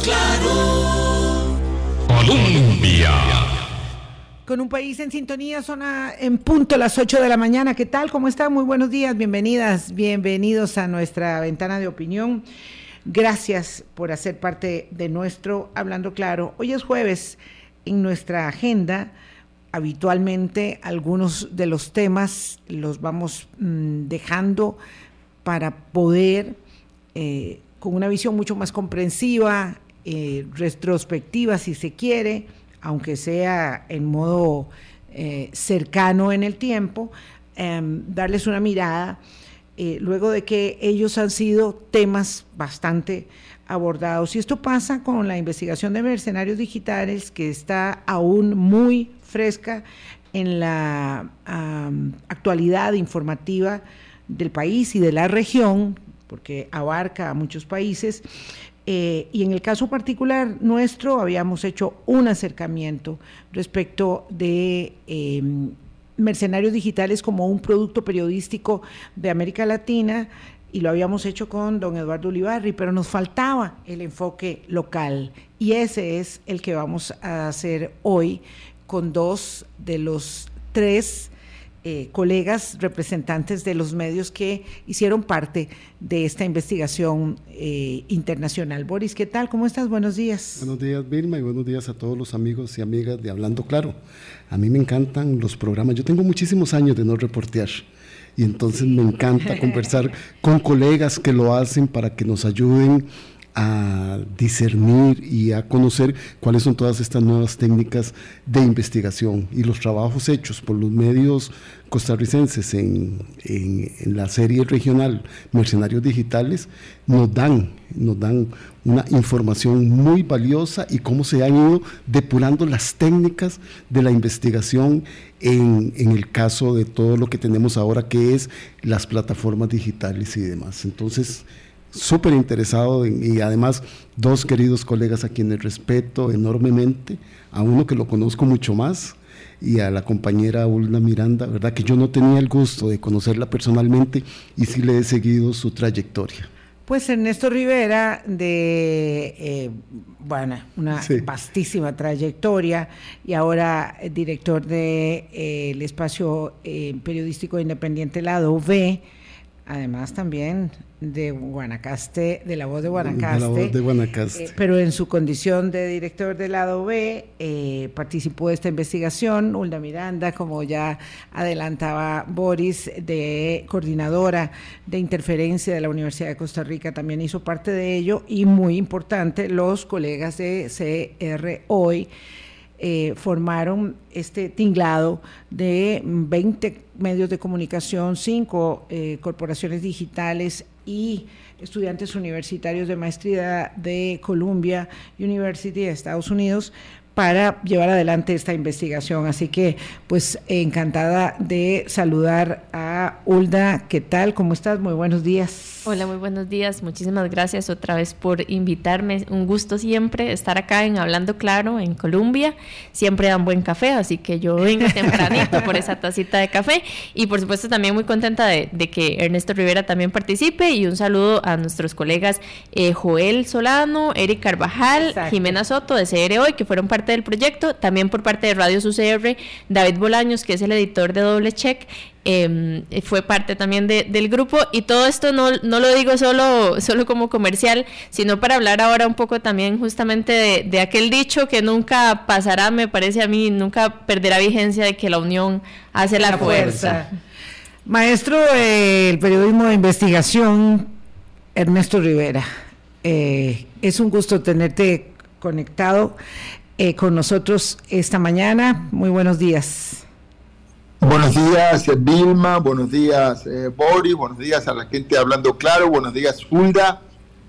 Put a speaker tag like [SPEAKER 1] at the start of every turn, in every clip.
[SPEAKER 1] Claro.
[SPEAKER 2] Colombia.
[SPEAKER 3] Con un país en sintonía, zona en punto las 8 de la mañana. ¿Qué tal? ¿Cómo están? Muy buenos días, bienvenidas, bienvenidos a nuestra ventana de opinión. Gracias por hacer parte de nuestro Hablando Claro. Hoy es jueves. En nuestra agenda, habitualmente algunos de los temas los vamos mm, dejando para poder, eh, con una visión mucho más comprensiva, eh, retrospectiva si se quiere, aunque sea en modo eh, cercano en el tiempo, em, darles una mirada eh, luego de que ellos han sido temas bastante abordados. Y esto pasa con la investigación de mercenarios digitales que está aún muy fresca en la actualidad informativa del país y de la región, porque abarca a muchos países. Eh, y en el caso particular nuestro habíamos hecho un acercamiento respecto de em, Mercenarios Digitales como un producto periodístico de América Latina y lo habíamos hecho con don Eduardo Ulibarri, pero nos faltaba el enfoque local y ese es el que vamos a hacer hoy con dos de los tres eh, colegas representantes de los medios que hicieron parte de esta investigación eh, internacional. Boris, ¿qué tal? ¿Cómo estás? Buenos días.
[SPEAKER 4] Buenos días, Vilma, y buenos días a todos los amigos y amigas de Hablando Claro. A mí me encantan los programas. Yo tengo muchísimos años de no reportear y entonces me encanta conversar con colegas que lo hacen para que nos ayuden a discernir y a conocer cuáles son todas estas nuevas técnicas de investigación y los trabajos hechos por los medios costarricenses en, en, la serie regional Mercenarios Digitales nos dan, nos dan una información muy valiosa y cómo se han ido depurando las técnicas de la investigación en, en el caso de todo lo que tenemos ahora que es las plataformas digitales y demás. Entonces, súper interesado y además dos queridos colegas a quienes respeto enormemente, a uno que lo conozco mucho más y a la compañera Ulna Miranda, ¿verdad? Que yo no tenía el gusto de conocerla personalmente y sí le he seguido su trayectoria.
[SPEAKER 3] Pues Ernesto Rivera, de, eh, bueno, una vastísima trayectoria y ahora director del de, eh, espacio eh, periodístico independiente Lado V, además también de Guanacaste, de la voz de Guanacaste.
[SPEAKER 4] de Guanacaste.
[SPEAKER 3] Eh, pero en su condición de director del lado B, eh, participó de esta investigación. Ulda Miranda, como ya adelantaba Boris, de coordinadora de interferencia de la Universidad de Costa Rica, también hizo parte de ello. Y muy importante, los colegas de CR Hoy eh, formaron este tinglado de 20 medios de comunicación, 5 eh, corporaciones digitales y estudiantes universitarios de maestría de Columbia University de Estados Unidos para llevar adelante esta investigación. Así que, pues, encantada de saludar a Ulda. ¿Qué tal? ¿Cómo estás? Muy buenos días.
[SPEAKER 5] Hola, muy buenos días. Muchísimas gracias otra vez por invitarme. Un gusto siempre estar acá en Hablando Claro, en Colombia. Siempre dan buen café, así que yo vengo tempranito por esa tacita de café. Y por supuesto también muy contenta de, que Ernesto Rivera también participe. Y un saludo a nuestros colegas eh, Joel Solano, Eric Carvajal, Jimena Soto de CR Hoy, que fueron parte del proyecto. También por parte de Radio UCR, David Bolaños, que es el editor de Doble Check, Em, fue parte también del grupo y todo esto no, no, lo digo solo, solo como comercial, sino para hablar ahora un poco también justamente de, aquel dicho que nunca pasará, me parece a mí, nunca perderá vigencia de que la unión hace la, fuerza.
[SPEAKER 3] Maestro del periodismo de investigación, Ernesto Rivera, eh, es un gusto tenerte conectado eh, con nosotros esta mañana. Muy buenos días.
[SPEAKER 6] Buenos días, Vilma, buenos días, eh, Boris, buenos días a la gente hablando claro, buenos días, Hulda.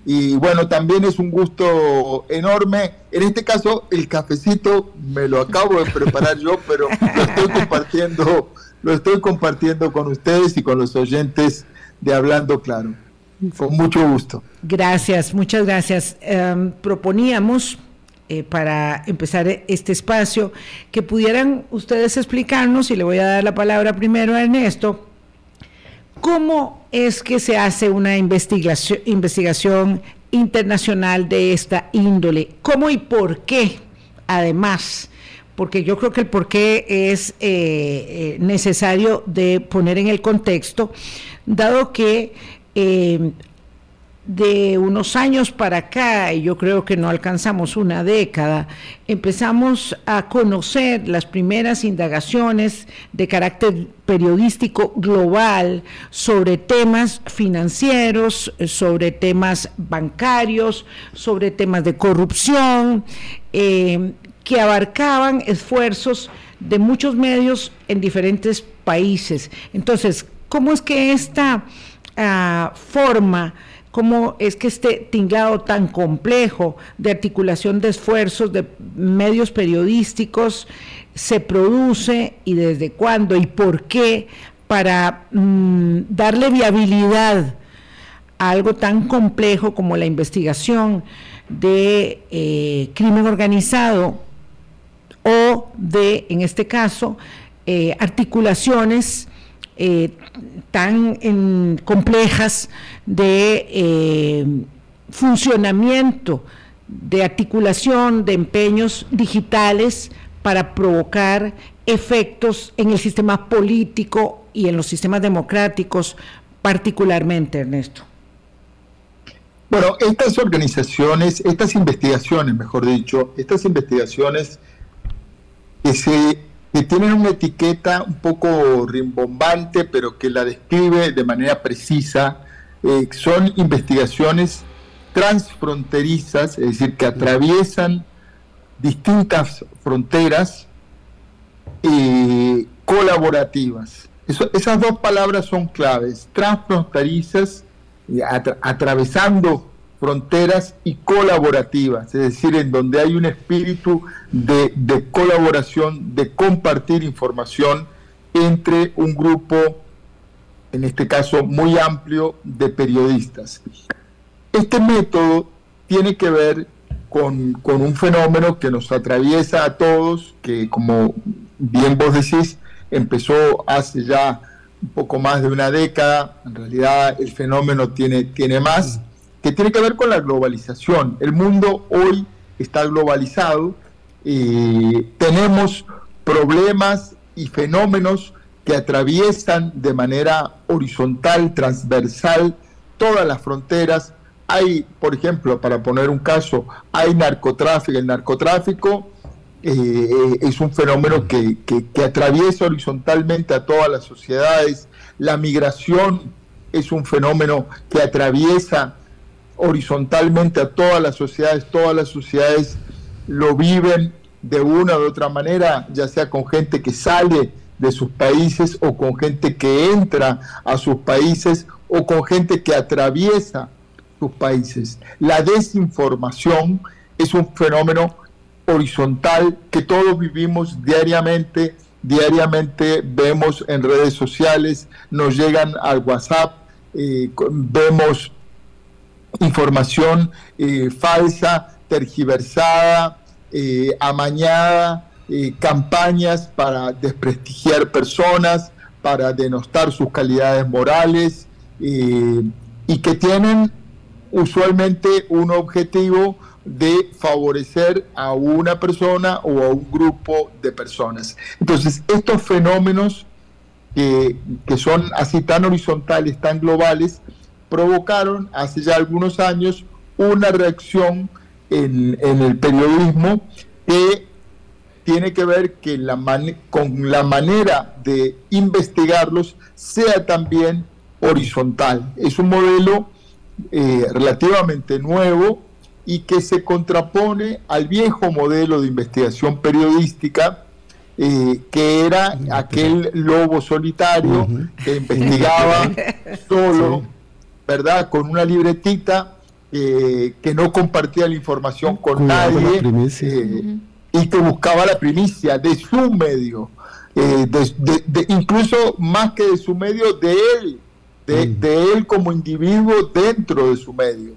[SPEAKER 6] Y bueno, también es un gusto enorme. En este caso, el cafecito me lo acabo de preparar yo, pero lo estoy compartiendo, lo estoy compartiendo con ustedes y con los oyentes de Hablando Claro. Con mucho gusto.
[SPEAKER 3] Gracias, muchas gracias. Em, proponíamos eh, para empezar este espacio, que pudieran ustedes explicarnos, y le voy a dar la palabra primero a Ernesto, cómo es que se hace una investigación, investigación internacional de esta índole. ¿Cómo y por qué? Además, porque yo creo que el por qué es eh, eh, necesario de poner en el contexto, dado que eh, de unos años para acá, y yo creo que no alcanzamos una década, empezamos a conocer las primeras indagaciones de carácter periodístico global sobre temas financieros, sobre temas bancarios, sobre temas de corrupción, eh, que abarcaban esfuerzos de muchos medios en diferentes países. Entonces, ¿cómo es que esta ah, forma cómo es que este tinglado tan complejo de articulación de esfuerzos de medios periodísticos se produce y desde cuándo y por qué para mm, darle viabilidad a algo tan complejo como la investigación de eh, crimen organizado o de, en este caso, eh, articulaciones eh, tan complejas de eh, funcionamiento, de articulación de empeños digitales para provocar efectos en el sistema político y en los sistemas democráticos particularmente, Ernesto.
[SPEAKER 6] Bueno, estas organizaciones, estas investigaciones, mejor dicho, estas investigaciones que se que tienen una etiqueta un poco rimbombante, pero que la describe de manera precisa. Eh, son investigaciones transfronterizas, es decir, que atraviesan distintas fronteras y colaborativas. esas dos palabras son claves, transfronterizas, atravesando fronteras y colaborativas, es decir, en donde hay un espíritu de, colaboración, de compartir información entre un grupo, en este caso muy amplio, de periodistas. Este método tiene que ver con, un fenómeno que nos atraviesa a todos, que como bien vos decís, empezó hace ya un poco más de una década, en realidad el fenómeno tiene, tiene más, que tiene que ver con la globalización. El mundo hoy está globalizado, y tenemos problemas y fenómenos que atraviesan de manera horizontal, transversal, todas las fronteras. Hay, por ejemplo, para poner un caso, hay narcotráfico. El narcotráfico eh, es un fenómeno que, que atraviesa horizontalmente a todas las sociedades. La migración es un fenómeno que atraviesa horizontalmente a todas las sociedades, todas las sociedades lo viven de una u otra manera, ya sea con gente que sale de sus países o con gente que entra a sus países o con gente que atraviesa sus países. La desinformación es un fenómeno horizontal que todos vivimos diariamente, diariamente vemos en redes sociales, nos llegan al WhatsApp, eh, vemos información eh, falsa, tergiversada, eh, amañada, eh, campañas para desprestigiar personas, para denostar sus calidades morales y que tienen usualmente un objetivo de favorecer a una persona o a un grupo de personas. Entonces, estos fenómenos que, que son así tan horizontales, tan globales, provocaron hace ya algunos años una reacción en, el periodismo que tiene que ver que la con la manera de investigarlos sea también horizontal. Es un modelo eh, relativamente nuevo y que se contrapone al viejo modelo de investigación periodística eh, que era aquel lobo solitario que investigaba solo ¿verdad? Con una libretita eh, que no compartía la información con nadie eh, y que buscaba la primicia de su medio, eh, de, incluso más que de su medio, de él, de, él como individuo dentro de su medio.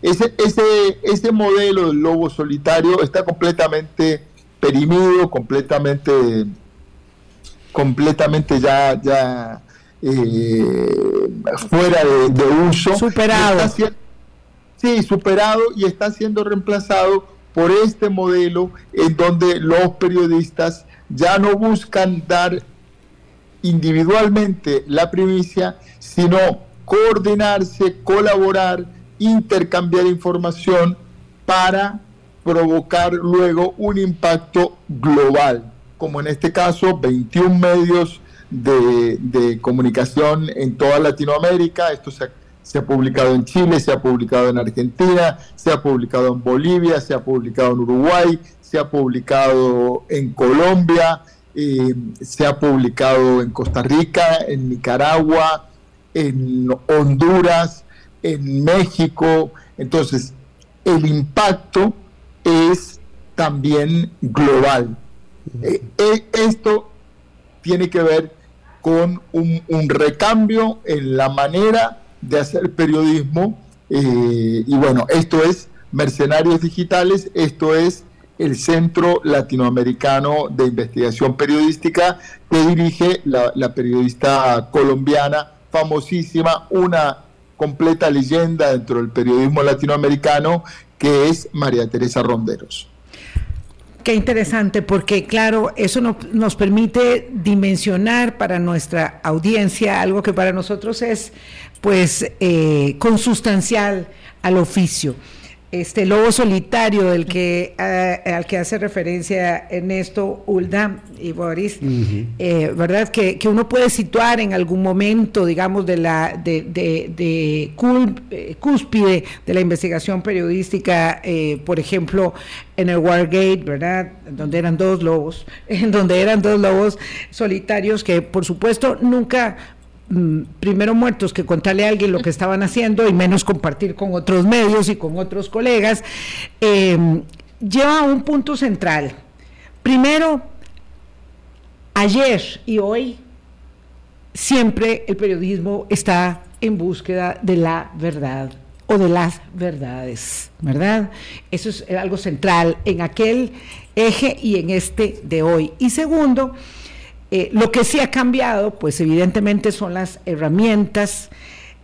[SPEAKER 6] Ese, ese, ese modelo del lobo solitario está completamente perimido, completamente, completamente ya, ya eh, fuera de, uso.
[SPEAKER 3] Superado.
[SPEAKER 6] sí, superado y está siendo reemplazado por este modelo en donde los periodistas ya no buscan dar individualmente la primicia, sino coordinarse, colaborar, intercambiar información para provocar luego un impacto global, como en este caso 21 medios de, comunicación en toda Latinoamérica, esto se se ha publicado en Chile, se ha publicado en Argentina, se ha publicado en Bolivia, se ha publicado en Uruguay, se ha publicado en Colombia, eh, se ha publicado en Costa Rica, en Nicaragua, en Honduras, en México. Entonces, el impacto es también global. Eh, eh, esto tiene que ver con un, recambio en la manera de hacer periodismo. Eh, y bueno, esto es Mercenarios Digitales, esto es el Centro Latinoamericano de Investigación Periodística que dirige la, la periodista colombiana famosísima, una completa leyenda dentro del periodismo latinoamericano, que es María Teresa Ronderos.
[SPEAKER 3] Qué interesante, porque claro, eso nos permite dimensionar para nuestra audiencia algo que para nosotros es pues eh, consustancial al oficio este lobo solitario del que eh, al que hace referencia Ernesto Ulda y Boris, eh, verdad que, uno puede situar en algún momento, digamos, de la de, de, de eh, cúspide de la investigación periodística, por ejemplo, en el Wargate, verdad, donde eran dos lobos, en donde eran dos lobos solitarios que, por supuesto, nunca primero muertos que contarle a alguien lo que estaban haciendo y menos compartir con otros medios y con otros colegas, em, lleva a un punto central. Primero, ayer y hoy, siempre el periodismo está en búsqueda de la verdad o de las verdades, ¿verdad? Eso es algo central en aquel eje y en este de hoy. Y segundo, eh, lo que sí ha cambiado, pues evidentemente son las herramientas,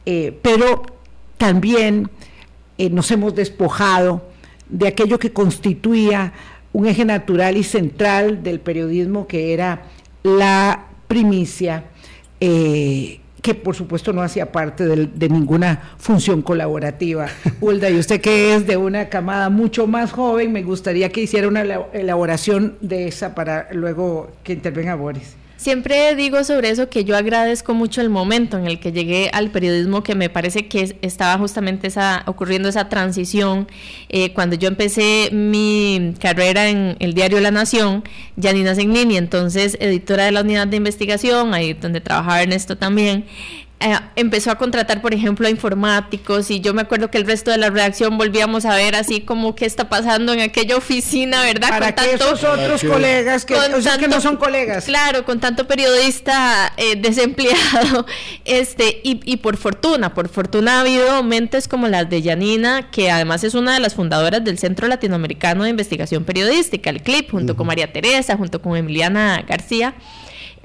[SPEAKER 3] eh, pero también eh, nos hemos despojado de aquello que constituía un eje natural y central del periodismo, que era la primicia, que por supuesto no hacía parte de, de, ninguna función colaborativa. Hulda, y usted que es de una camada mucho más joven, me gustaría que hiciera una elaboración de esa para luego que intervenga Boris.
[SPEAKER 5] Siempre digo sobre eso que yo agradezco mucho el momento en el que llegué al periodismo, que me parece que estaba justamente esa, ocurriendo esa transición. Eh, cuando yo empecé mi carrera en el diario La Nación, Janina Segnini, entonces editora de la unidad de investigación, ahí donde trabajaba Ernesto también, eh, empezó a contratar, por ejemplo, a informáticos y yo me acuerdo que el resto de la redacción volvíamos a ver así como qué está pasando en aquella oficina, ¿verdad?
[SPEAKER 3] Para con que esos otros colegas que, que, no son colegas.
[SPEAKER 5] Claro, con tanto periodista eh, desempleado. este y, y, por fortuna, por fortuna ha habido mentes como las de Yanina, que además es una de las fundadoras del Centro Latinoamericano de Investigación Periodística, el CLIP, junto con María Teresa, junto con Emiliana García.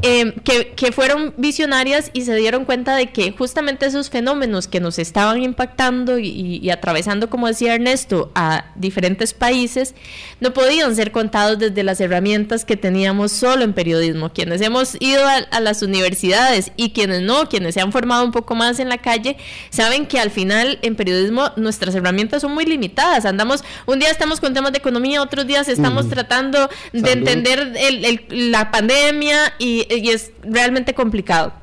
[SPEAKER 5] Em, que, fueron visionarias y se dieron cuenta de que justamente esos fenómenos que nos estaban impactando y, atravesando, como decía Ernesto, a diferentes países, no podían ser contados desde las herramientas que teníamos solo en periodismo. Quienes hemos ido a, las universidades y quienes no, quienes se han formado un poco más en la calle, saben que al final en periodismo nuestras herramientas son muy limitadas. Andamos, un día estamos con temas de economía, otros días estamos tratando de entender la pandemia y y es realmente complicado.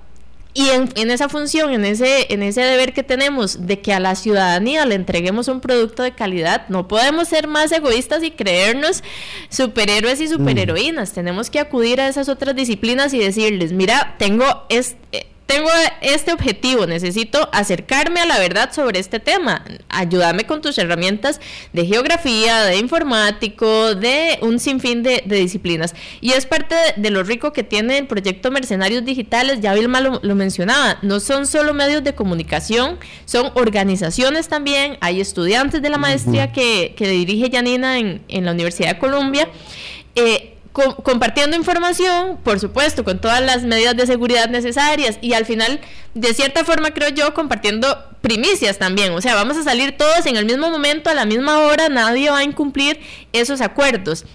[SPEAKER 5] Y en, esa función, en ese, en ese deber que tenemos de que a la ciudadanía le entreguemos un producto de calidad, no podemos ser más egoístas y creernos superhéroes y superheroínas. Tenemos que acudir a esas otras disciplinas y decirles, mira, tengo este tengo este objetivo, necesito acercarme a la verdad sobre este tema. Ayúdame con tus herramientas de geografía, de informático, de un sinfín de, disciplinas. Y es parte de, lo rico que tiene el proyecto Mercenarios Digitales, ya Vilma lo, mencionaba, no son solo medios de comunicación, son organizaciones también, hay estudiantes de la maestría que, dirige Janina en, en la Universidad de Columbia. Eh, compartiendo información, por supuesto, con todas las medidas de seguridad necesarias y al final, de cierta forma, creo yo, compartiendo primicias también. O sea, vamos a salir todos en el mismo momento, a la misma hora, nadie va a incumplir esos acuerdos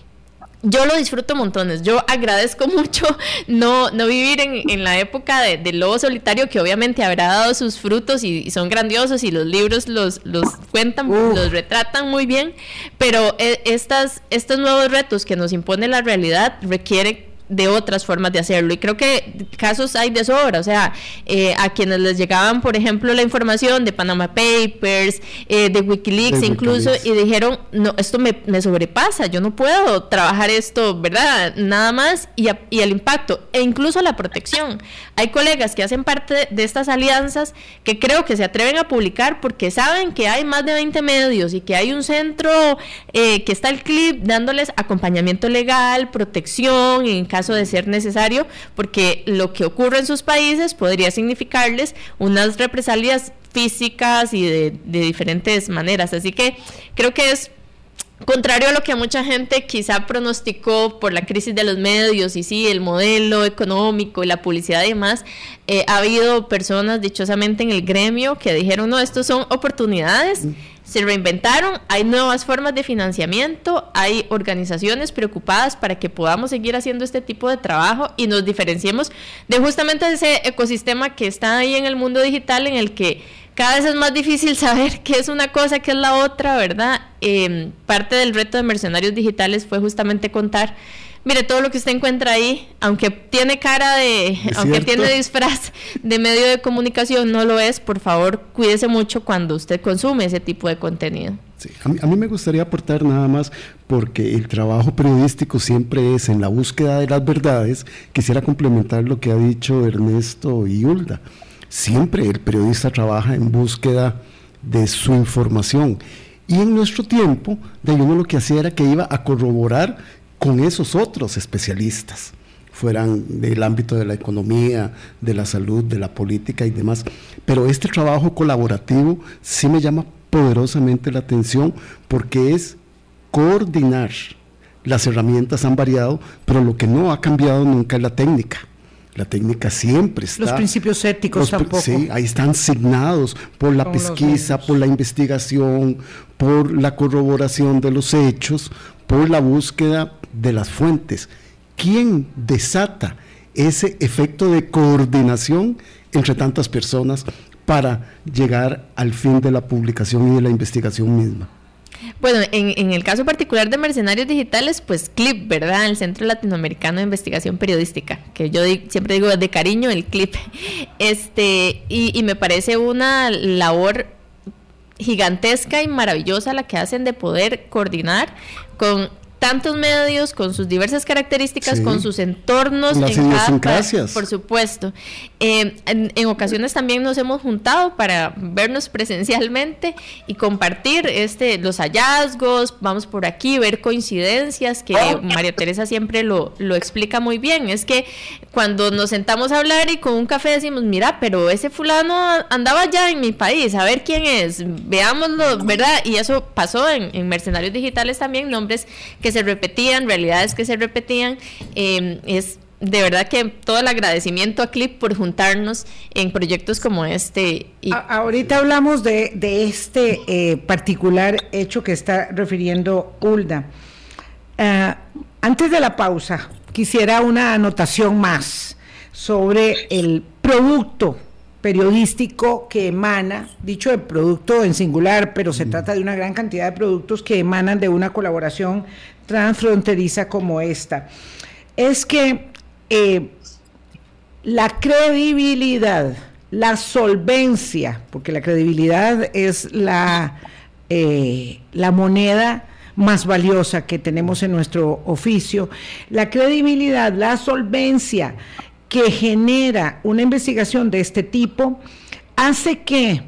[SPEAKER 5] yo lo disfruto montones. Yo agradezco mucho no, no vivir en, la época del de lobo solitario, que obviamente habrá dado sus frutos y, son grandiosos y los libros los, los cuentan, los retratan muy bien, pero eh, estas, estos nuevos retos que nos impone la realidad requieren de otras formas de hacerlo. Y creo que casos hay de sobra, o sea, eh, a quienes les llegaban, por ejemplo, la información de Panama Papers, eh, de Wikileaks incluso, y dijeron, no, esto me, me, sobrepasa, yo no puedo trabajar esto, ¿verdad? Nada más, y, y el impacto, e incluso la protección. Hay colegas que hacen parte de estas alianzas que creo que se atreven a publicar porque saben que hay más de 20 medios y que hay un centro eh, que está el clip dándoles acompañamiento legal, protección, en caso de ser necesario, porque lo que ocurre en sus países podría significarles unas represalias físicas y de, diferentes maneras. Así que creo que es Contrario a lo que mucha gente quizá pronosticó por la crisis de los medios y sí, el modelo económico y la publicidad y demás, eh, ha habido personas dichosamente en el gremio que dijeron, no, estos son oportunidades se reinventaron, hay nuevas formas de financiamiento, hay organizaciones preocupadas para que podamos seguir haciendo este tipo de trabajo y nos diferenciemos de justamente ese ecosistema que está ahí en el mundo digital en el que cada vez es más difícil saber qué es una cosa, qué es la otra, ¿verdad? Em, parte del reto de Mercenarios Digitales fue justamente contar Mire, todo lo que usted encuentra ahí, aunque tiene cara de, aunque tiene disfraz de medio de comunicación, no lo es, por favor, cuídese mucho cuando usted consume ese tipo de contenido.
[SPEAKER 4] Sí, a, mí, me gustaría aportar nada más, porque el trabajo periodístico siempre es en la búsqueda de las verdades. Quisiera complementar lo que ha dicho Ernesto y Hulda. Siempre el periodista trabaja en búsqueda de su información. Y en nuestro tiempo, de uno lo que hacía era que iba a corroborar con esos otros especialistas, fueran del ámbito de la economía, de la salud, de la política y demás. Pero este trabajo colaborativo sí me llama poderosamente la atención porque es coordinar. Las herramientas han variado, pero lo que no ha cambiado nunca es la técnica. La técnica siempre está.
[SPEAKER 3] Los principios éticos tampoco.
[SPEAKER 4] Sí, ahí están signados por la pesquisa, por la investigación, por la corroboración de los hechos, por la búsqueda de las fuentes. ¿Quién desata ese efecto de coordinación entre tantas personas para llegar al fin de la publicación y de la investigación misma?
[SPEAKER 5] Bueno, en, el caso particular de Mercenarios Digitales, pues CLIP, ¿verdad? El Centro Latinoamericano de Investigación Periodística, que yo siempre digo de cariño el CLIP. Este, y, y me parece una labor gigantesca y maravillosa la que hacen de poder coordinar con tantos medios, con sus diversas características, con sus entornos,
[SPEAKER 4] Las
[SPEAKER 5] en
[SPEAKER 4] por
[SPEAKER 5] supuesto. Eh, en, ocasiones también nos hemos juntado para vernos presencialmente y compartir este los hallazgos, vamos por aquí, ver coincidencias, que María Teresa siempre lo, lo explica muy bien. Es que cuando nos sentamos a hablar y con un café decimos, mira, pero ese fulano andaba ya en mi país, a ver quién es, veámoslo, ¿verdad? Y eso pasó en, en Mercenarios Digitales también, nombres que se repetían, realidades que se repetían. Em, es de verdad que todo el agradecimiento a Clip por juntarnos en proyectos como este.
[SPEAKER 3] Y... ahorita hablamos de, este eh, particular hecho que está refiriendo Hulda. Ah, antes de la pausa, quisiera una anotación más sobre el producto periodístico que emana, dicho de producto en singular, pero se trata de una gran cantidad de productos que emanan de una colaboración transfronteriza como esta. Es que eh, la credibilidad, la solvencia, porque la credibilidad es la, eh, la moneda más valiosa que tenemos en nuestro oficio, la credibilidad, la solvencia que genera una investigación de este tipo hace que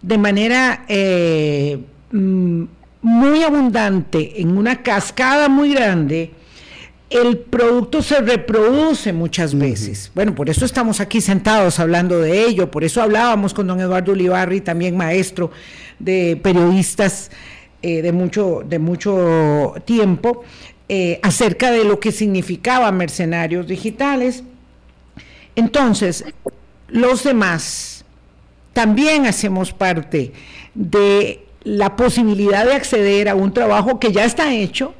[SPEAKER 3] de manera eh, mm, muy abundante, en una cascada muy grande, el producto se reproduce muchas veces. Bueno, por eso estamos aquí sentados hablando de ello, por eso hablábamos con don Eduardo Ulibarri, también maestro de periodistas eh, de, mucho, de mucho tiempo, eh, acerca de lo que significaba mercenarios digitales. Entonces, los demás también hacemos parte de la posibilidad de acceder a un trabajo que ya está hecho,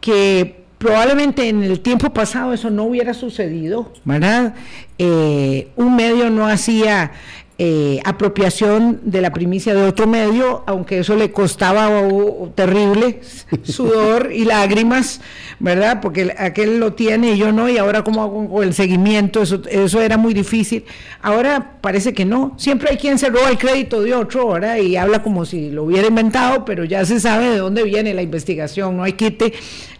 [SPEAKER 3] que probablemente en el tiempo pasado eso no hubiera sucedido, ¿verdad? Eh, un medio no hacía eh, apropiación de la primicia de otro medio, aunque eso le costaba terrible sudor y lágrimas, ¿verdad? Porque aquel lo tiene y yo no, y ahora como hago el seguimiento, eso, eso era muy difícil. Ahora parece que no, siempre hay quien se roba el crédito de otro, ¿verdad? Y habla como si lo hubiera inventado, pero ya se sabe de dónde viene la investigación, no hay quite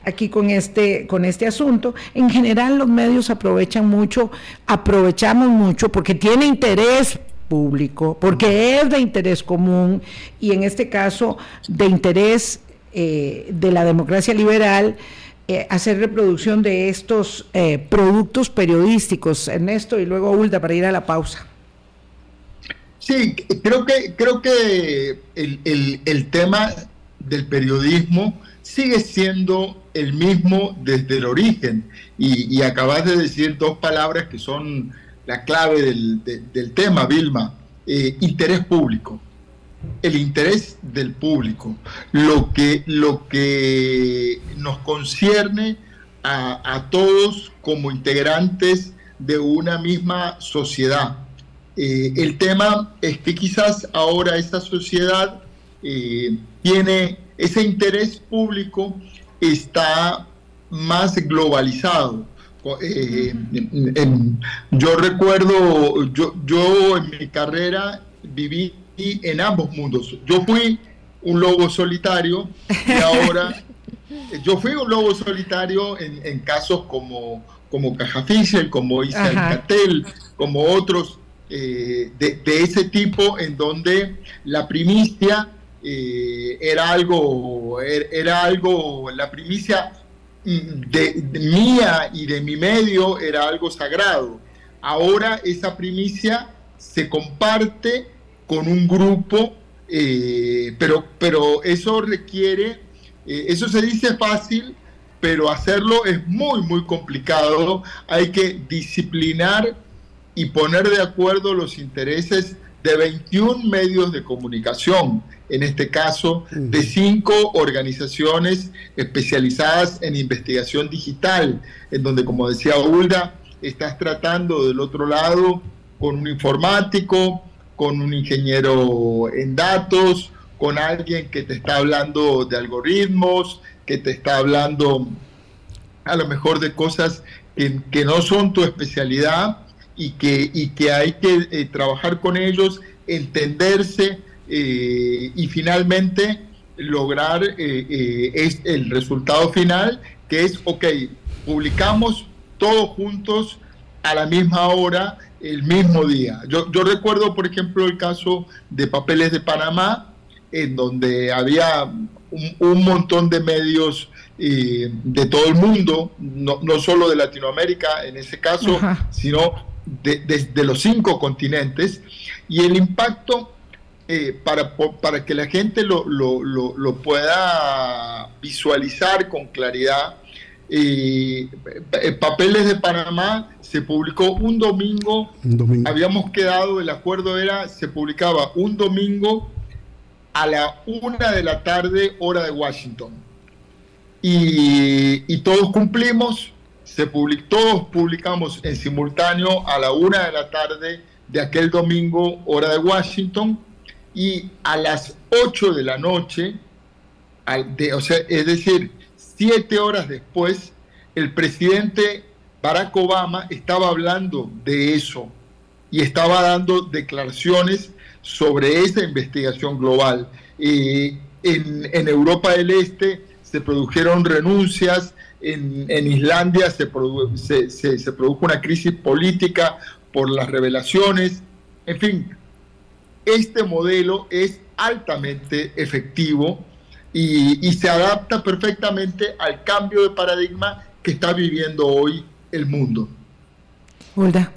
[SPEAKER 3] aquí con este, con este asunto. En general los medios aprovechan mucho, aprovechamos mucho porque tiene interés público, porque es de interés común y en este caso de interés eh, de la democracia liberal. Eh, hacer reproducción de estos eh, productos periodísticos, Ernesto, y luego Ulda para ir a la pausa.
[SPEAKER 6] Sí, creo que, creo que el, el tema del periodismo sigue siendo el mismo desde el origen. Y, acabas de decir dos palabras que son la clave del, tema, Vilma. Eh, interés público. El interés del público. Lo que, lo que nos concierne a, todos como integrantes de una misma sociedad. Eh, el tema es que quizás ahora esta sociedad eh, tiene ese interés público está más globalizado. Eh, yo recuerdo, yo, yo en mi carrera viví en ambos mundos. Yo fui un lobo solitario y ahora yo fui un lobo solitario en, casos como, como Caja Fisher, como Isabel Catel, como otros eh, de, de, ese tipo, en donde la primicia eh, era algo, er, era algo, la primicia de, mía y de mi medio era algo sagrado. Ahora esa primicia se comparte con un grupo, eh, pero, pero eso requiere, eh, eso se dice fácil, pero hacerlo es muy, muy complicado. Hay que disciplinar y poner de acuerdo los intereses de 21 medios de comunicación en este caso, de cinco organizaciones especializadas en investigación digital, en donde, como decía Hulda, estás tratando del otro lado con un informático, con un ingeniero en datos, con alguien que te está hablando de algoritmos, que te está hablando a lo mejor de cosas que, no son tu especialidad y que, y que hay que eh, trabajar con ellos, entenderse, eh, y finalmente lograr eh, eh, es el resultado final, que es, ok, publicamos todos juntos a la misma hora, el mismo día. Yo, yo recuerdo, por ejemplo, el caso de Papeles de Panamá, en donde había un, montón de medios de todo el mundo, no, no, solo de Latinoamérica en ese caso, sino de, de, los cinco continentes, y el impacto eh, para, para, que la gente lo, lo, pueda visualizar con claridad. Eh, Papeles de Panamá se publicó un domingo, habíamos quedado, el acuerdo era, se publicaba un domingo a la una de la tarde, hora de Washington. Y, y todos cumplimos, se publicó, todos publicamos en simultáneo a la una de la tarde de aquel domingo, hora de Washington y a las 8 de la noche, o sea, es decir, siete horas después, el presidente Barack Obama estaba hablando de eso y estaba dando declaraciones sobre esa investigación global. en, Europa del Este se produjeron renuncias, en, Islandia se, se produjo una crisis política por las revelaciones, en fin, este modelo es altamente efectivo y, se adapta perfectamente al cambio de paradigma que está viviendo hoy el mundo.
[SPEAKER 3] Hulda.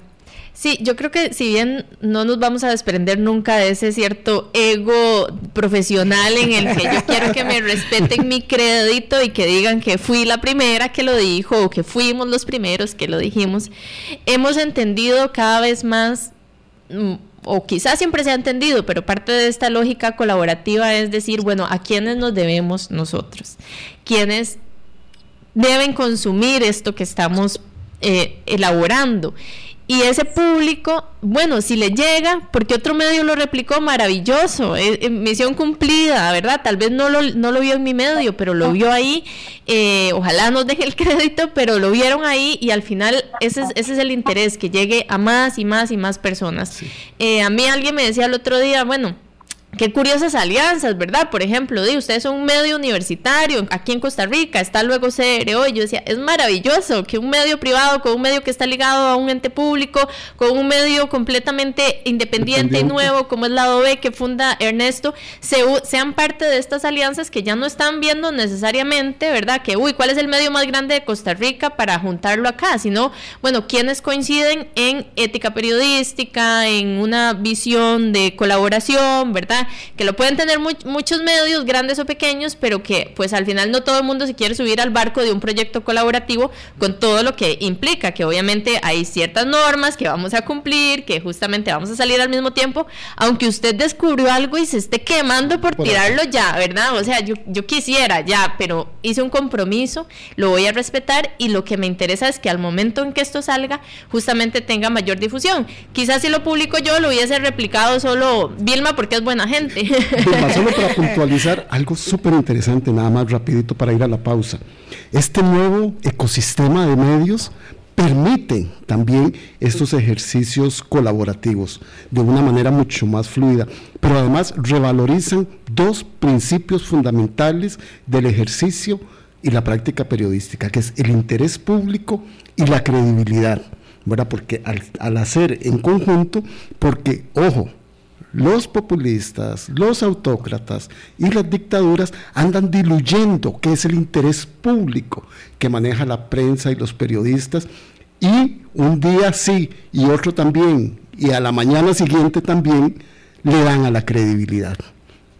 [SPEAKER 5] Sí, yo creo que si bien no nos vamos a desprender nunca de ese cierto ego profesional en el que yo quiero que me respeten mi crédito y que digan que fui la primera que lo dijo o que fuimos los primeros que lo dijimos, hemos entendido cada vez más mm, o quizás siempre se ha entendido, pero parte de esta lógica colaborativa es decir, bueno, ¿a quiénes nos debemos nosotros? ¿Quiénes deben consumir esto que estamos eh, elaborando? Y ese público, bueno, si le llega, porque otro medio lo replicó, maravilloso, eh, misión cumplida, ¿verdad? Tal vez no lo, no lo vio en mi medio, pero lo vio ahí, eh, ojalá nos deje el crédito, pero lo vieron ahí y al final ese es, ese es el interés, que llegue a más y más y más personas. Eh, a mí alguien me decía el otro día, bueno, Qué curiosas alianzas, ¿verdad? Por ejemplo, di, ustedes son un medio universitario aquí en Costa Rica, está luego CRO, y yo decía, es maravilloso que un medio privado con un medio que está ligado a un ente público, con un medio completamente independiente y nuevo como es la B que funda Ernesto, sean parte de estas alianzas que ya no están viendo necesariamente, ¿verdad? Que, uy, ¿cuál es el medio más grande de Costa Rica para juntarlo acá? Sino, bueno, quienes coinciden en ética periodística, en una visión de colaboración, ¿verdad? Que lo pueden tener muchos medios, grandes o pequeños, pero que pues al final no todo el mundo se quiere subir al barco de un proyecto colaborativo con todo lo que implica, que obviamente hay ciertas normas que vamos a cumplir, que justamente vamos a salir al mismo tiempo, aunque usted descubrió algo y se esté quemando por, tirarlo ya, ¿verdad? O sea, yo, yo quisiera ya, pero hice un compromiso, lo voy a respetar y lo que me interesa es que al momento en que esto salga, justamente tenga mayor difusión. Quizás si lo publico yo, lo hubiese replicado solo Vilma porque es buena gente.
[SPEAKER 4] solo para puntualizar algo súper interesante, nada más rapidito para ir a la pausa. Este nuevo ecosistema de medios permite también estos ejercicios colaborativos de una manera mucho más fluida, pero además revalorizan dos principios fundamentales del ejercicio y la práctica periodística, que es el interés público y la credibilidad, ¿verdad? Porque al, al hacer en conjunto, porque, ojo, los populistas, los autócratas y las dictaduras andan diluyendo qué es el interés público que maneja la prensa y los periodistas y un día sí y otro también y a la mañana siguiente también le dan a la credibilidad.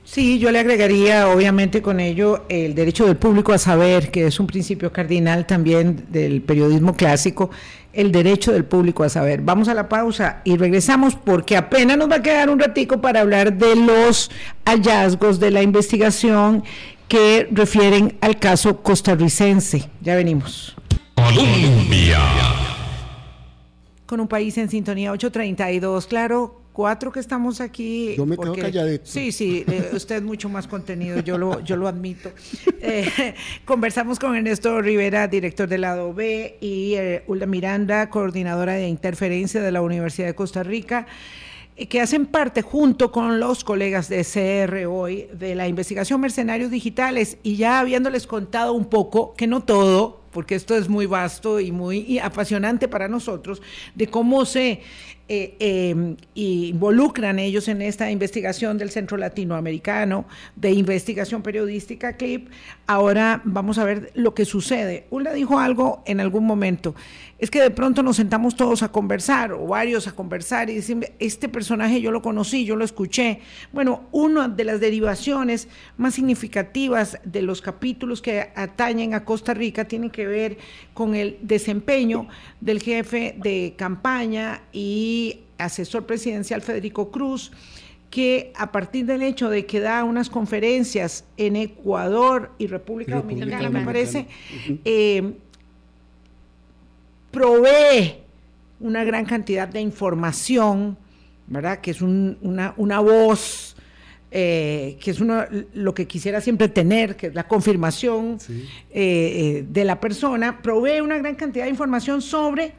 [SPEAKER 3] Sí, yo le agregaría obviamente con ello el derecho del público a saber, que es un principio cardinal también del periodismo clásico, el derecho del público a saber. Vamos a la pausa y regresamos porque apenas nos va a quedar un ratico para hablar de los hallazgos de la investigación que refieren al caso costarricense. Ya venimos.
[SPEAKER 2] Colombia.
[SPEAKER 3] Con un país en sintonía 832, claro, cuatro que estamos aquí.
[SPEAKER 4] Yo me quedo calladito.
[SPEAKER 3] Sí, sí, eh, usted mucho más contenido, yo lo, yo lo admito. Eh, conversamos con Ernesto Rivera, director del lado B, y eh, Ulda Miranda, coordinadora de interferencia de la Universidad de Costa Rica que hacen parte junto con los colegas de CR hoy de la investigación Mercenarios Digitales y ya habiéndoles contado un poco, que no todo, porque esto es muy vasto y muy apasionante para nosotros, de cómo se eh, em, involucran ellos en esta investigación del Centro Latinoamericano de Investigación Periodística CLIP. Ahora vamos a ver lo que sucede. Una dijo algo en algún momento, es que de pronto nos sentamos todos a conversar o varios a conversar y dicen, este personaje yo lo conocí, yo lo escuché. Bueno, una de las derivaciones más significativas de los capítulos que atañen a Costa Rica tiene que ver con el desempeño del jefe de campaña y asesor presidencial Federico Cruz, que a partir del hecho de que da unas conferencias en Ecuador y República, Dominicana, me parece, eh, provee una gran cantidad de información, ¿verdad? Que es una, voz, eh, que es uno, lo que quisiera siempre tener, que es la confirmación eh, de la persona, provee una gran cantidad de información sobre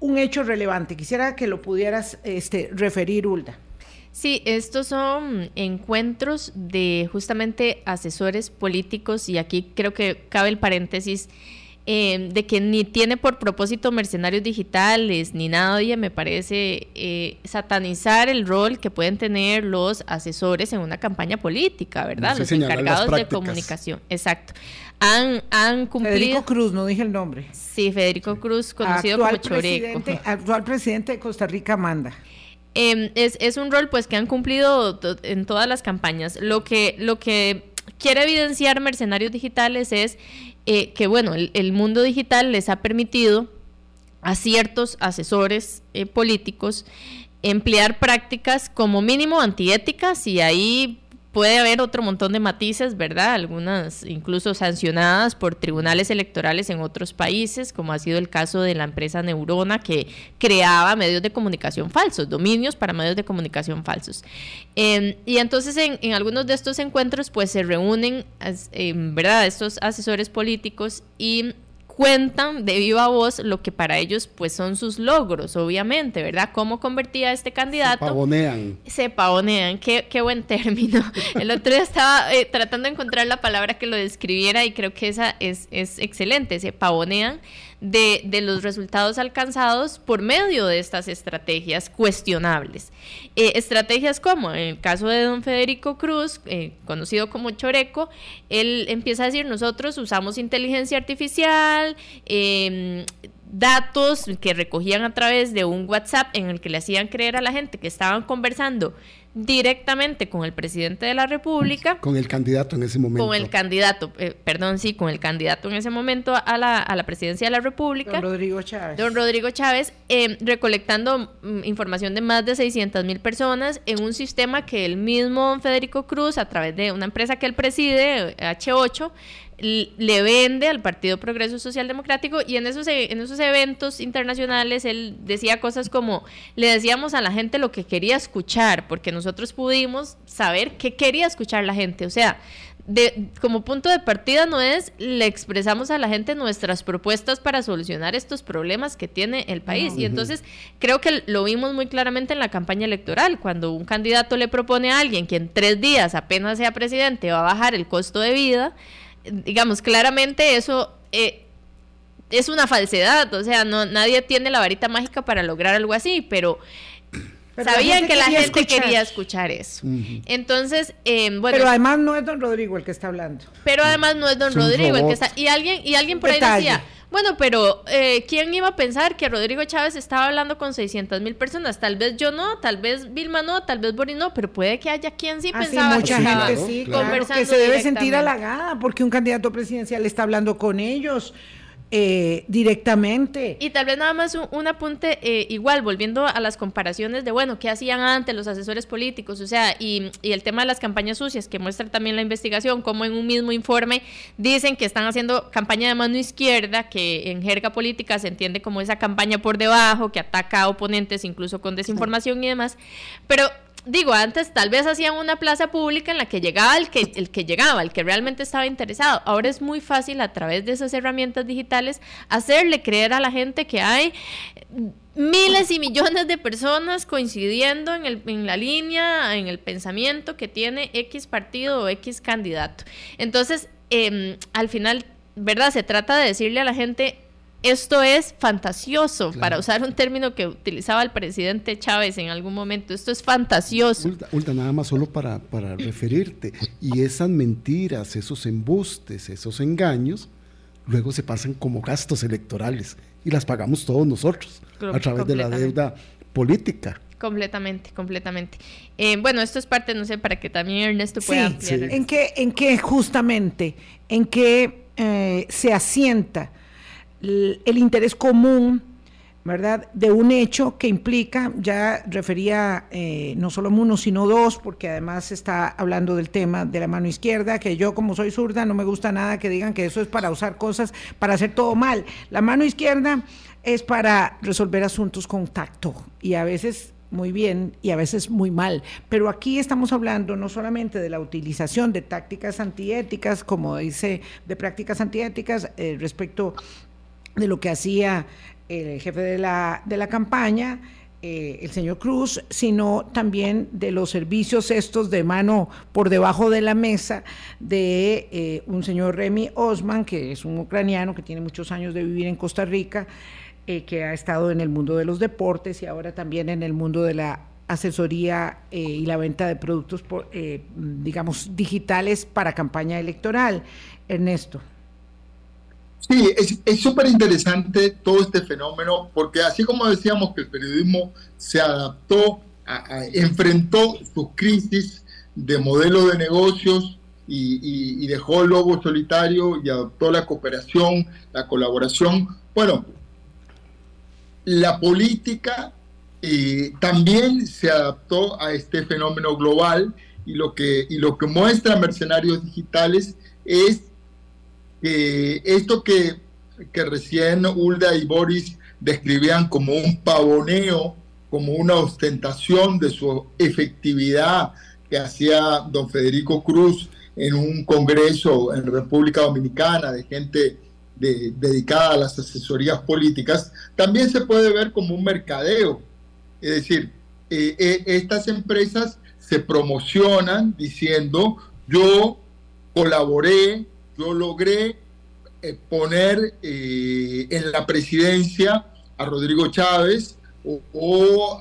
[SPEAKER 3] un hecho relevante. Quisiera que lo pudieras este, referir, Ulda.
[SPEAKER 5] Sí, estos son encuentros de justamente asesores políticos y aquí creo que cabe el paréntesis. Eh, de que ni tiene por propósito mercenarios digitales ni nadie, me parece eh, satanizar el rol que pueden tener los asesores en una campaña política, ¿verdad? los encargados de comunicación. Exacto. Han, han cumplido.
[SPEAKER 3] Federico Cruz, no dije el nombre.
[SPEAKER 5] Sí, Federico Cruz, conocido como Choreco.
[SPEAKER 3] Actual presidente de Costa Rica manda.
[SPEAKER 5] Em, es, es, un rol pues que han cumplido en todas las campañas. Lo que, lo que quiere evidenciar Mercenarios Digitales es eh, que bueno, el, mundo digital les ha permitido a ciertos asesores eh, políticos emplear prácticas como mínimo antiéticas y ahí puede haber otro montón de matices, ¿verdad? Algunas incluso sancionadas por tribunales electorales en otros países, como ha sido el caso de la empresa Neurona, que creaba medios de comunicación falsos, dominios para medios de comunicación falsos. Em, y entonces en, algunos de estos encuentros, pues se reúnen, em, ¿verdad?, estos asesores políticos y cuentan de viva voz lo que para ellos pues son sus logros, obviamente, ¿verdad? ¿Cómo convertía a este candidato?
[SPEAKER 4] Se pavonean.
[SPEAKER 5] Se pavonean, qué, qué buen término. El otro día estaba eh, tratando de encontrar la palabra que lo describiera y creo que esa es, es excelente, se pavonean de, de, los resultados alcanzados por medio de estas estrategias cuestionables. Eh, estrategias como, en el caso de don Federico Cruz, eh, conocido como Choreco, él empieza a decir, nosotros usamos inteligencia artificial, eh, datos que recogían a través de un WhatsApp en el que le hacían creer a la gente que estaban conversando directamente con el presidente de la República.
[SPEAKER 4] Con el candidato en ese momento.
[SPEAKER 5] Con el candidato, eh, perdón, sí, con el candidato en ese momento a la, a la presidencia de la República.
[SPEAKER 3] Don Rodrigo Chávez.
[SPEAKER 5] Don Rodrigo Chávez, eh, recolectando mm, información de más de 600 mil personas en un sistema que el mismo Federico Cruz, a través de una empresa que él preside, H8, le vende al Partido Progreso Social Democrático y en esos, e, en esos eventos internacionales él decía cosas como, le decíamos a la gente lo que quería escuchar, porque nosotros pudimos saber qué quería escuchar la gente. O sea, de, como punto de partida no es, le expresamos a la gente nuestras propuestas para solucionar estos problemas que tiene el país. Y entonces creo que lo vimos muy claramente en la campaña electoral, cuando un candidato le propone a alguien que en tres días apenas sea presidente va a bajar el costo de vida, digamos, claramente eso eh, es una falsedad, o sea, no, nadie tiene la varita mágica para lograr algo así, pero, sabían que la gente quería escuchar eso. Entonces, eh, bueno.
[SPEAKER 3] Pero además no es don Rodrigo el que está hablando.
[SPEAKER 5] Pero además no es don Rodrigo el que está. Y alguien, y alguien por ahí decía, bueno, pero eh, ¿quién iba a pensar que Rodrigo Chávez estaba hablando con 600 mil personas? Tal vez yo no, tal vez Vilma no, tal vez Boris no, pero puede que haya quien sí ah, pensaba
[SPEAKER 3] mucha gente sí, que se debe sentir halagada porque un candidato presidencial está hablando con ellos eh, directamente.
[SPEAKER 5] Y tal vez nada más un, apunte eh, igual, volviendo a las comparaciones de, bueno, ¿qué hacían antes los asesores políticos? O sea, y, y, el tema de las campañas sucias, que muestra también la investigación, como en un mismo informe dicen que están haciendo campaña de mano izquierda, que en jerga política se entiende como esa campaña por debajo, que ataca a oponentes incluso con desinformación y demás. Pero digo, antes tal vez hacían una plaza pública en la que llegaba el que, el que llegaba, el que realmente estaba interesado. Ahora es muy fácil a través de esas herramientas digitales hacerle creer a la gente que hay miles y millones de personas coincidiendo en, el, en la línea, en el pensamiento que tiene X partido o X candidato. Entonces, em, al final, ¿verdad? Se trata de decirle a la gente, esto es fantasioso, para usar un término que utilizaba el presidente Chávez en algún momento. Esto es fantasioso.
[SPEAKER 4] Ulta, nada más solo para, para referirte. Y esas mentiras, esos embustes, esos engaños, luego se pasan como gastos electorales y las pagamos todos nosotros a través de la deuda política.
[SPEAKER 5] Completamente, completamente. Eh, bueno, esto es parte, no sé, para que también Ernesto pueda
[SPEAKER 3] sí, ¿En qué, en qué justamente, en qué eh, se asienta el interés común, ¿verdad?, de un hecho que implica, ya refería eh, no solo uno, sino dos, porque además está hablando del tema de la mano izquierda, que yo como soy zurda no me gusta nada que digan que eso es para usar cosas, para hacer todo mal. La mano izquierda es para resolver asuntos con tacto y a veces muy bien y a veces muy mal. Pero aquí estamos hablando no solamente de la utilización de tácticas antiéticas, como dice, de prácticas antiéticas eh, respecto de lo que hacía el jefe de la, de la campaña, eh, el señor Cruz, sino también de los servicios estos de mano por debajo de la mesa de eh, un señor Remy Osman, que es un ucraniano que tiene muchos años de vivir en Costa Rica, eh, que ha estado en el mundo de los deportes y ahora también en el mundo de la asesoría y la venta de productos, digamos, digitales para campaña electoral. Ernesto.
[SPEAKER 6] Sí, es súper interesante todo este fenómeno, porque así como decíamos que el periodismo se adaptó, enfrentó sus crisis de modelo de negocios y, dejó el lobo solitario y adoptó la cooperación, la colaboración. Bueno, la política eh, también se adaptó a este fenómeno global y lo que, y lo que muestra Mercenarios Digitales es esto que, que recién Hulda y Boris describían como un pavoneo, como una ostentación de su efectividad que hacía don Federico Cruz en un congreso en República Dominicana de gente dedicada a las asesorías políticas, también se puede ver como un mercadeo. Es decir, eh, eh, estas empresas se promocionan diciendo yo colaboré yo logré eh, poner eh, en la presidencia a Rodrigo Chávez o,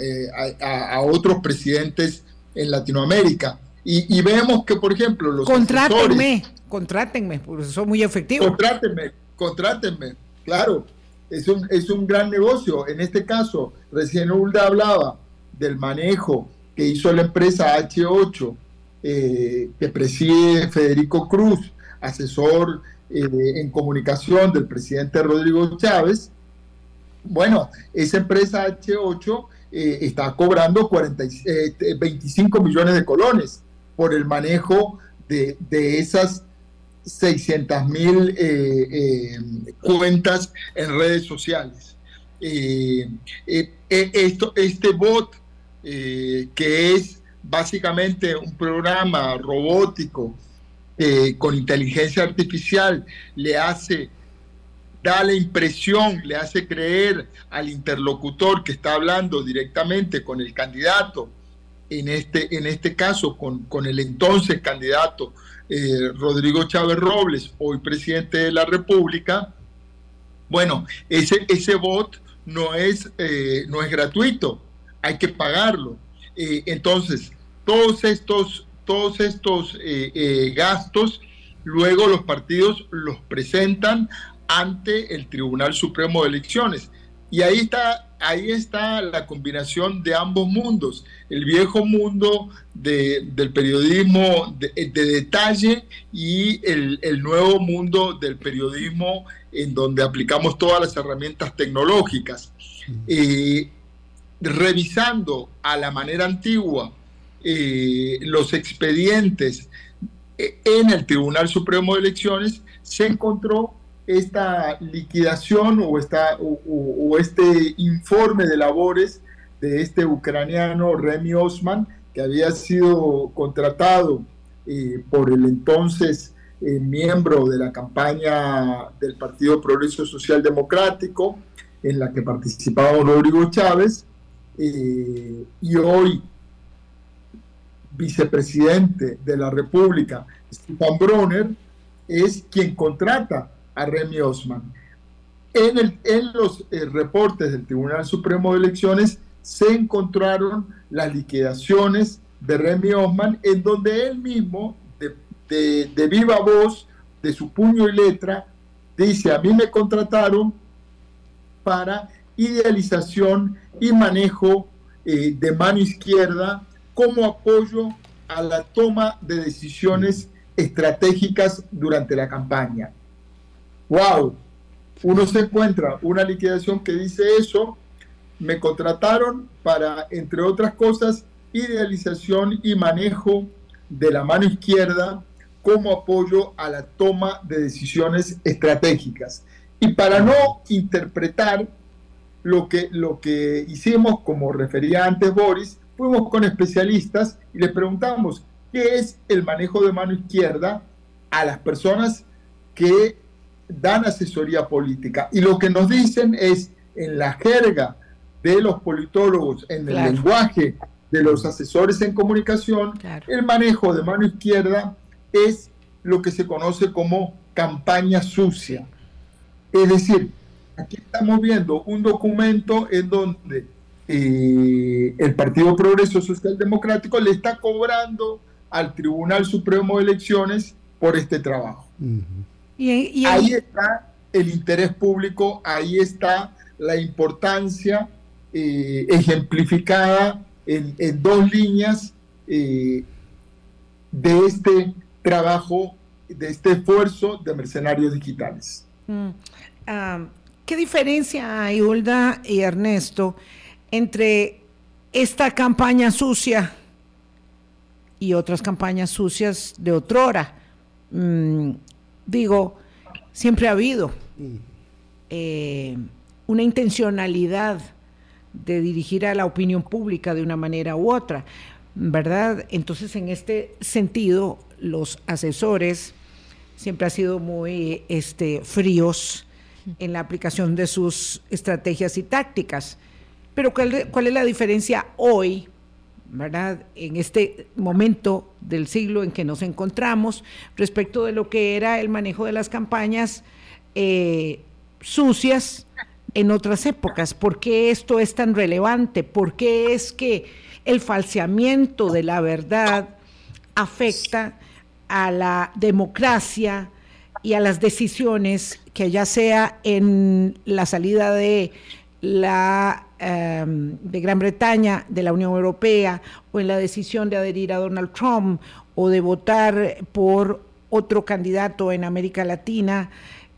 [SPEAKER 6] eh, a, otros presidentes en Latinoamérica. Y, vemos que, por ejemplo, los...
[SPEAKER 3] Contrátenme, contrátenme, porque son muy efectivos.
[SPEAKER 6] Contrátenme, contrátenme, claro. Es un, es un gran negocio. En este caso, recién Hulda hablaba del manejo que hizo la empresa H8 eh, que preside Federico Cruz, asesor eh, en comunicación del presidente Rodrigo Chávez, bueno, esa empresa H8 eh, está cobrando 40, 25 millones de colones por el manejo de, esas 600 mil cuentas en redes sociales. esto, este bot que es básicamente un programa robótico eh, con inteligencia artificial le hace, da la impresión, le hace creer al interlocutor que está hablando directamente con el candidato, en este, en este caso con, con el entonces candidato eh, Rodrigo Chávez Robles, hoy presidente de la República, bueno, ese, ese bot no es, eh, no es gratuito, hay que pagarlo. entonces, todos estos, todos estos eh, eh, gastos, luego los partidos los presentan ante el Tribunal Supremo de Elecciones. Y ahí está, ahí está la combinación de ambos mundos, el viejo mundo del periodismo de, detalle y el, nuevo mundo del periodismo en donde aplicamos todas las herramientas tecnológicas. Eh, revisando a la manera antigua eh, los expedientes eh, en el Tribunal Supremo de Elecciones, se encontró esta liquidación o, esta, o, este informe de labores de este ucraniano Remy Osman, que había sido contratado eh, por el entonces miembro de la campaña del Partido Progreso Social Democrático, en la que participaba Rodrigo Chávez, y hoy vicepresidente de la República, Stefan Bronner, es quien contrata a Remy Osman. En, el, en los eh, reportes del Tribunal Supremo de Elecciones se encontraron las liquidaciones de Remy Osman, en donde él mismo, de, de, viva voz, de su puño y letra, dice, a mí me contrataron para idealización y manejo eh, de mano izquierda como apoyo a la toma de decisiones estratégicas durante la campaña. ¡Wow! Uno se encuentra una liquidación que dice eso, me contrataron para, entre otras cosas, idealización y manejo de la mano izquierda como apoyo a la toma de decisiones estratégicas. Y para no interpretar lo que, lo que hicimos, como refería antes Boris, fuimos con especialistas y les preguntamos qué es el manejo de mano izquierda a las personas que dan asesoría política. Y lo que nos dicen es, en la jerga de los politólogos en el lenguaje de los asesores en comunicación, el manejo de mano izquierda es lo que se conoce como campaña sucia. Es decir, aquí estamos viendo un documento en donde eh, el Partido Progreso Social Democrático le está cobrando al Tribunal Supremo de Elecciones por este trabajo. y, ahí está el interés público, ahí está la importancia eh, ejemplificada en, dos líneas eh, de este trabajo, de este esfuerzo de mercenarios digitales.
[SPEAKER 3] Mm. Ah, ¿Qué diferencia hay, Hulda y Ernesto, entre esta campaña sucia y otras campañas sucias de otrora? Mm, digo, siempre ha habido eh, una intencionalidad de dirigir a la opinión pública de una manera u otra, ¿verdad? Entonces, en este sentido, los asesores siempre han sido muy este, fríos en la aplicación de sus estrategias y tácticas. Pero ¿cuál, es la diferencia hoy, ¿verdad? En este momento del siglo en que nos encontramos respecto de lo que era el manejo de las campañas eh, sucias en otras épocas. ¿Por qué esto es tan relevante? ¿Por qué es que el falseamiento de la verdad afecta a la democracia y a las decisiones que ya sea en la salida de la em, de Gran Bretaña de la Unión Europea o en la decisión de adherir a Donald Trump o de votar por otro candidato en América Latina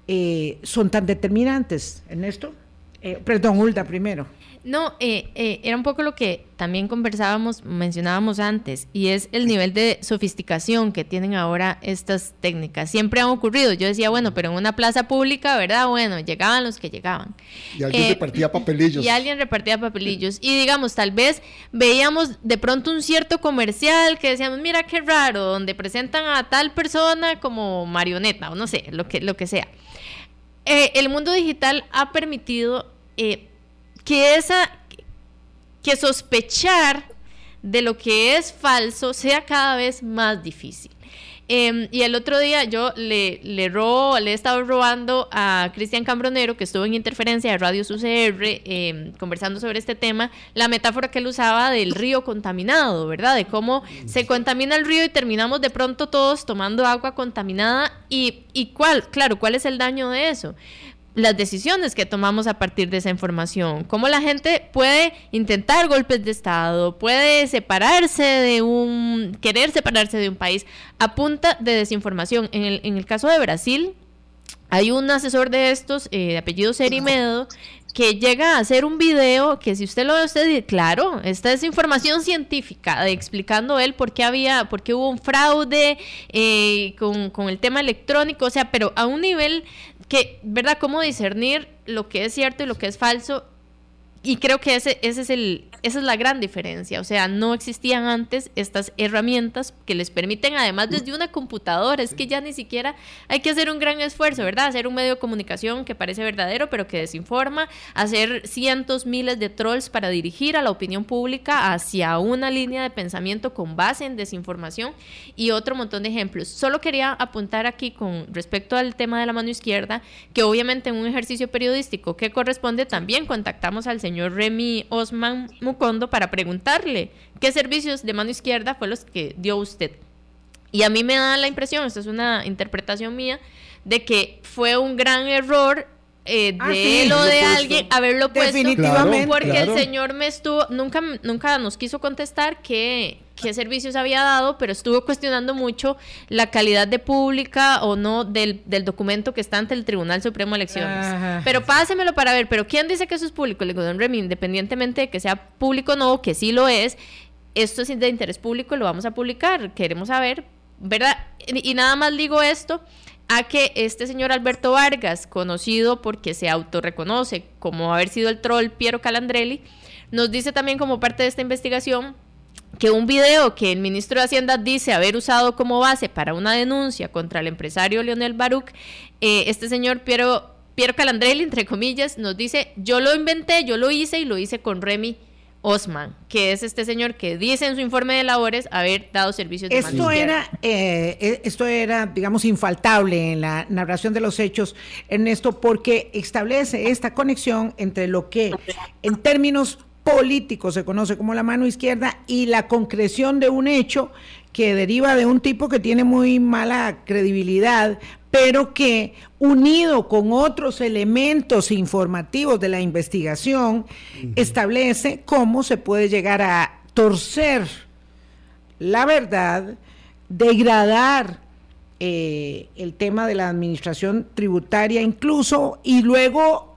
[SPEAKER 3] eh, son tan determinantes, Ernesto? Eh, perdón, Hulda primero.
[SPEAKER 5] No, eh, eh, era un poco lo que también conversábamos, mencionábamos antes, y es el nivel de sofisticación que tienen ahora estas técnicas. Siempre han ocurrido. Yo decía, bueno, pero en una plaza pública, ¿verdad? Bueno, llegaban los que llegaban.
[SPEAKER 4] Y alguien repartía papelillos.
[SPEAKER 5] Y alguien repartía papelillos. Y digamos, tal vez veíamos de pronto un cierto comercial que decíamos, mira qué raro, donde presentan a tal persona como marioneta, o no sé, lo que, lo que sea. Eh, el mundo digital ha permitido eh, que esa que sospechar de lo que es falso sea cada vez más difícil. Em, y el otro día yo le, le robo, le he estado robando a Cristian Cambronero, que estuvo en interferencia de Radio UCR, em, conversando sobre este tema, la metáfora que él usaba del río contaminado, ¿verdad? De cómo se contamina el río y terminamos de pronto todos tomando agua contaminada. ¿Y, y cuál? Claro, ¿cuál es el daño de eso? Las decisiones que tomamos a partir de esa información, cómo la gente puede intentar golpes de Estado, puede separarse de un, querer separarse de un país a punta de desinformación. En el, en el caso de Brasil, hay un asesor de estos, eh, de apellido Serimedo, que llega a hacer un video que si usted lo ve, usted dice, claro, esta es información científica, explicando él por qué había, por qué hubo un fraude eh, con, con, el tema electrónico, o sea, pero a un nivel que, ¿verdad? ¿Cómo discernir lo que es cierto y lo que es falso? Y creo que ese, ese es el, esa es la gran diferencia. O sea, no existían antes estas herramientas que les permiten, además desde una computadora, es que ya ni siquiera hay que hacer un gran esfuerzo, ¿verdad? Hacer un medio de comunicación que parece verdadero, pero que desinforma, hacer cientos, miles de trolls para dirigir a la opinión pública hacia una línea de pensamiento con base en desinformación y otro montón de ejemplos. Solo quería apuntar aquí con respecto al tema de la mano izquierda, que obviamente en un ejercicio periodístico que corresponde también contactamos al señor señor Remy Osman Mucondo para preguntarle qué servicios de mano izquierda fue los que dio usted. Y a mí me da la impresión, esta es una interpretación mía, de que fue un gran error eh, ah, de él o de alguien haberlo puesto definitivamente. porque el señor me estuvo nunca nunca nos quiso contestar que qué servicios había dado, pero estuvo cuestionando mucho la calidad de pública o no del, documento que está ante el Tribunal Supremo de Elecciones. Pero pásemelo para ver, pero ¿quién dice que eso es público? Le digo, don Remy, independientemente de que sea público o no, que sí lo es, esto es de interés público, lo vamos a publicar, queremos saber, ¿verdad? Y, y nada más digo esto a que este señor Alberto Vargas, conocido porque se autorreconoce como haber sido el troll Piero Calandrelli, nos dice también como parte de esta investigación que un video que el ministro de Hacienda dice haber usado como base para una denuncia contra el empresario Leonel Baruch, eh, este señor Piero Piero Calandrelli, entre comillas, nos dice, yo lo inventé, yo lo hice y lo hice con Remy Osman, que es este señor que dice en su informe de labores haber dado servicios de
[SPEAKER 3] esto era eh, e, Esto era, digamos, infaltable en la narración de los hechos, Ernesto, porque establece esta conexión entre lo que en términos políticos se conoce como la mano izquierda y la concreción de un hecho que deriva de un tipo que tiene muy mala credibilidad, pero que unido con otros elementos informativos de la investigación, establece cómo se puede llegar a torcer la verdad, degradar eh, el tema de la administración tributaria incluso, y luego,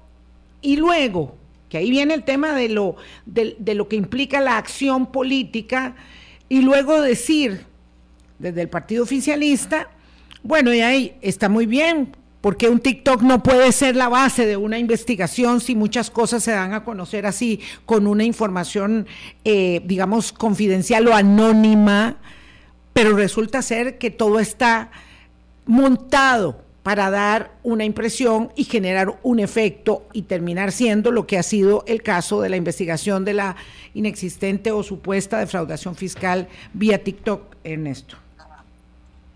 [SPEAKER 3] y luego, que ahí viene el tema de lo, de, lo que implica la acción política, y luego decir desde el partido oficialista, bueno, y ahí está muy bien, porque un TikTok no puede ser la base de una investigación si muchas cosas se dan a conocer así, con una información, eh, digamos, confidencial o anónima, pero resulta ser que todo está montado para dar una impresión y generar un efecto y terminar siendo lo que ha sido el caso de la investigación de la inexistente o supuesta defraudación fiscal vía TikTok, Ernesto.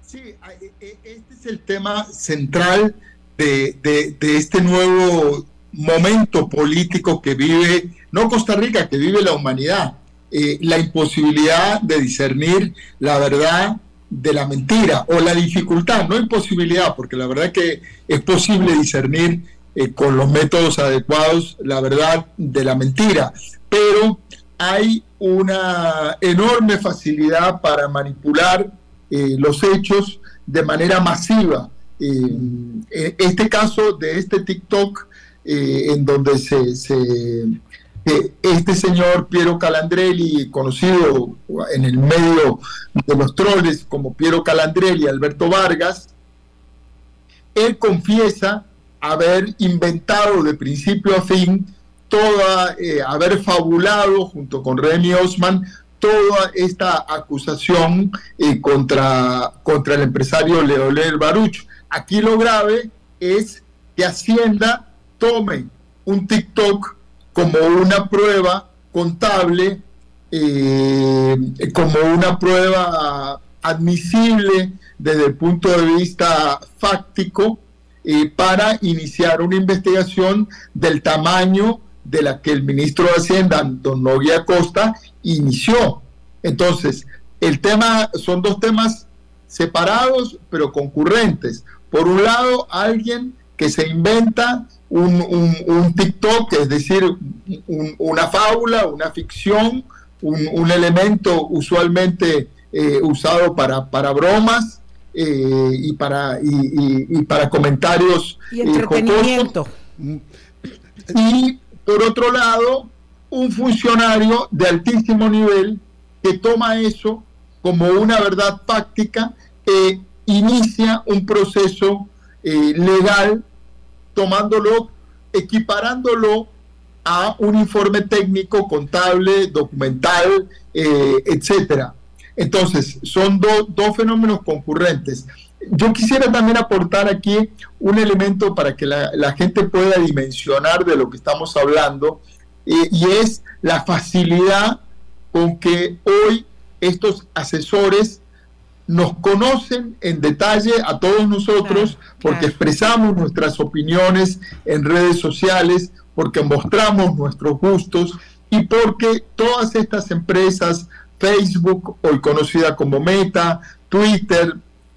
[SPEAKER 6] Sí, e, e, este es el tema central de, este nuevo momento político que vive, no Costa Rica, que vive la humanidad. Eh, la imposibilidad de discernir la verdad de la mentira o la dificultad, no imposibilidad, porque la verdad que es posible discernir eh, con los métodos adecuados la verdad de la mentira, pero hay una enorme facilidad para manipular eh, los hechos de manera masiva. Eh, este caso de este TikTok, en donde se, este señor Piero Calandrelli, conocido en el medio de los troles como Piero Calandrelli, Alberto Vargas, él confiesa haber inventado de principio a fin toda, haber fabulado junto con Remy Osman toda esta acusación eh, contra, contra el empresario Leolel Baruch. Aquí lo grave es que Hacienda tome un TikTok como una prueba contable, eh, como una prueba admisible desde el punto de vista fáctico eh, para iniciar una investigación del tamaño de la que el ministro de Hacienda, don Novia Costa, inició. Entonces, el tema, son dos temas separados, pero concurrentes. Por un lado, alguien que se inventa un, un, TikTok, es decir, una fábula, una ficción, un, elemento usualmente eh, usado para, para bromas eh, y, para, y, para comentarios.
[SPEAKER 3] Y entretenimiento.
[SPEAKER 6] y por otro lado, un funcionario de altísimo nivel que toma eso como una verdad práctica e inicia un proceso eh, legal tomándolo, equiparándolo a un informe técnico, contable, documental, eh, etcétera. Entonces, son dos fenómenos concurrentes. Yo quisiera también aportar aquí un elemento para que la, gente pueda dimensionar de lo que estamos hablando, eh, y es la facilidad con que hoy estos asesores nos conocen en detalle a todos nosotros porque expresamos nuestras opiniones en redes sociales, porque mostramos nuestros gustos y porque todas estas empresas, Facebook, hoy conocida como Meta, Twitter,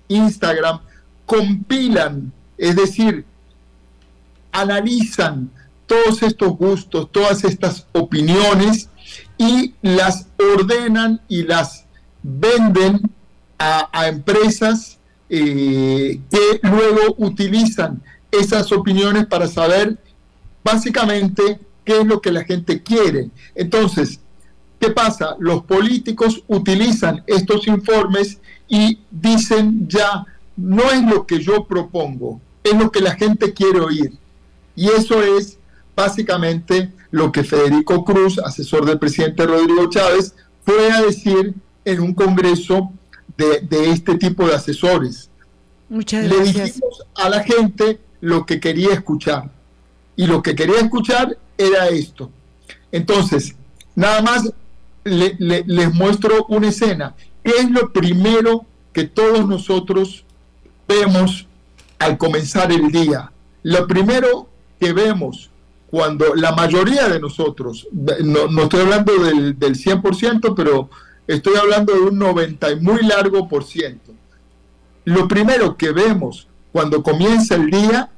[SPEAKER 6] Instagram, compilan, es decir, analizan todos estos gustos, todas estas opiniones y las ordenan y las venden a, empresas eh, que luego utilizan esas opiniones para saber básicamente qué es lo que la gente quiere. Entonces, ¿qué pasa? Los políticos utilizan estos informes y dicen ya, no es lo que yo propongo, es lo que la gente quiere oír. Y eso es básicamente lo que Federico Cruz, asesor del presidente Rodrigo Chávez, fue a decir en un congreso de, este tipo de asesores.
[SPEAKER 3] Muchas
[SPEAKER 6] gracias. Le dijimos a la gente, lo que quería escuchar. Y lo que quería escuchar era esto. Entonces, nada más les muestro una escena. ¿Qué es lo primero que todos nosotros vemos al comenzar el día? Lo primero que vemos cuando la mayoría de nosotros, no, estoy hablando del, del 100%, pero estoy hablando de un 90 y muy largo por ciento. Lo primero que vemos cuando comienza el día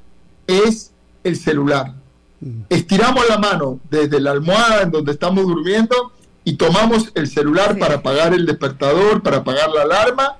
[SPEAKER 6] es el celular. Mm. Estiramos la mano desde la almohada en donde estamos durmiendo y tomamos el celular para apagar el despertador, para apagar la alarma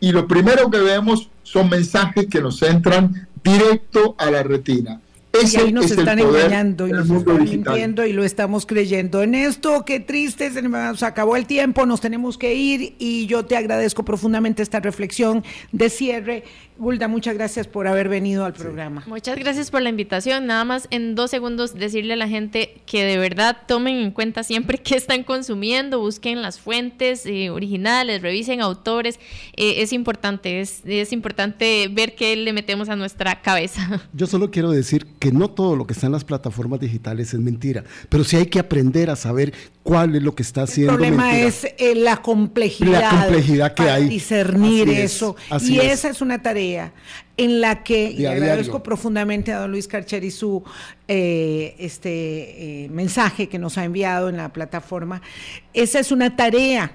[SPEAKER 6] y lo primero que vemos son mensajes que nos entran directo a la retina
[SPEAKER 3] y ahí nos están engañando y nos están mintiendo y lo estamos creyendo. En esto, qué triste, se nos acabó el tiempo, nos tenemos que ir y yo te agradezco profundamente esta reflexión de cierre. Gulda, muchas gracias por haber venido al programa.
[SPEAKER 5] Muchas gracias por la invitación. Nada más en dos segundos decirle a la gente que de verdad tomen en cuenta siempre qué están consumiendo, busquen las fuentes eh, originales, revisen autores. Eh, es importante, es, es importante ver qué le metemos a nuestra cabeza.
[SPEAKER 4] Yo solo quiero decir que no todo lo que está en las plataformas digitales es mentira, pero sí hay que aprender a saber cuál es lo que está haciendo.
[SPEAKER 3] El problema es eh, la complejidad.
[SPEAKER 4] La complejidad que hay.
[SPEAKER 3] Discernir eso. y esa es una tarea en la que, y agradezco profundamente a don Luis Carcheri su eh, este, eh, mensaje que nos ha enviado en la plataforma, esa es una tarea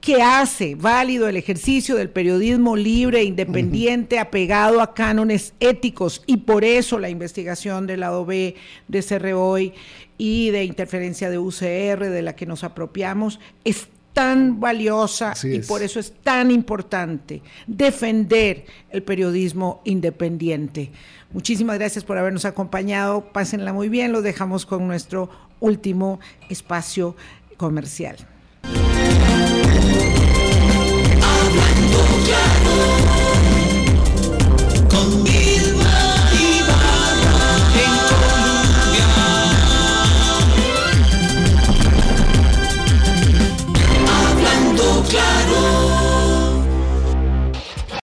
[SPEAKER 3] que hace válido el ejercicio del periodismo libre e independiente, apegado a cánones éticos, y por eso la investigación del lado B de CROI y de interferencia de UCR, de la que nos apropiamos, es tan valiosa y por eso es tan importante defender el periodismo independiente. Muchísimas gracias por habernos acompañado. Pásenla muy bien. Los dejamos con nuestro último espacio comercial.
[SPEAKER 1] Yeah.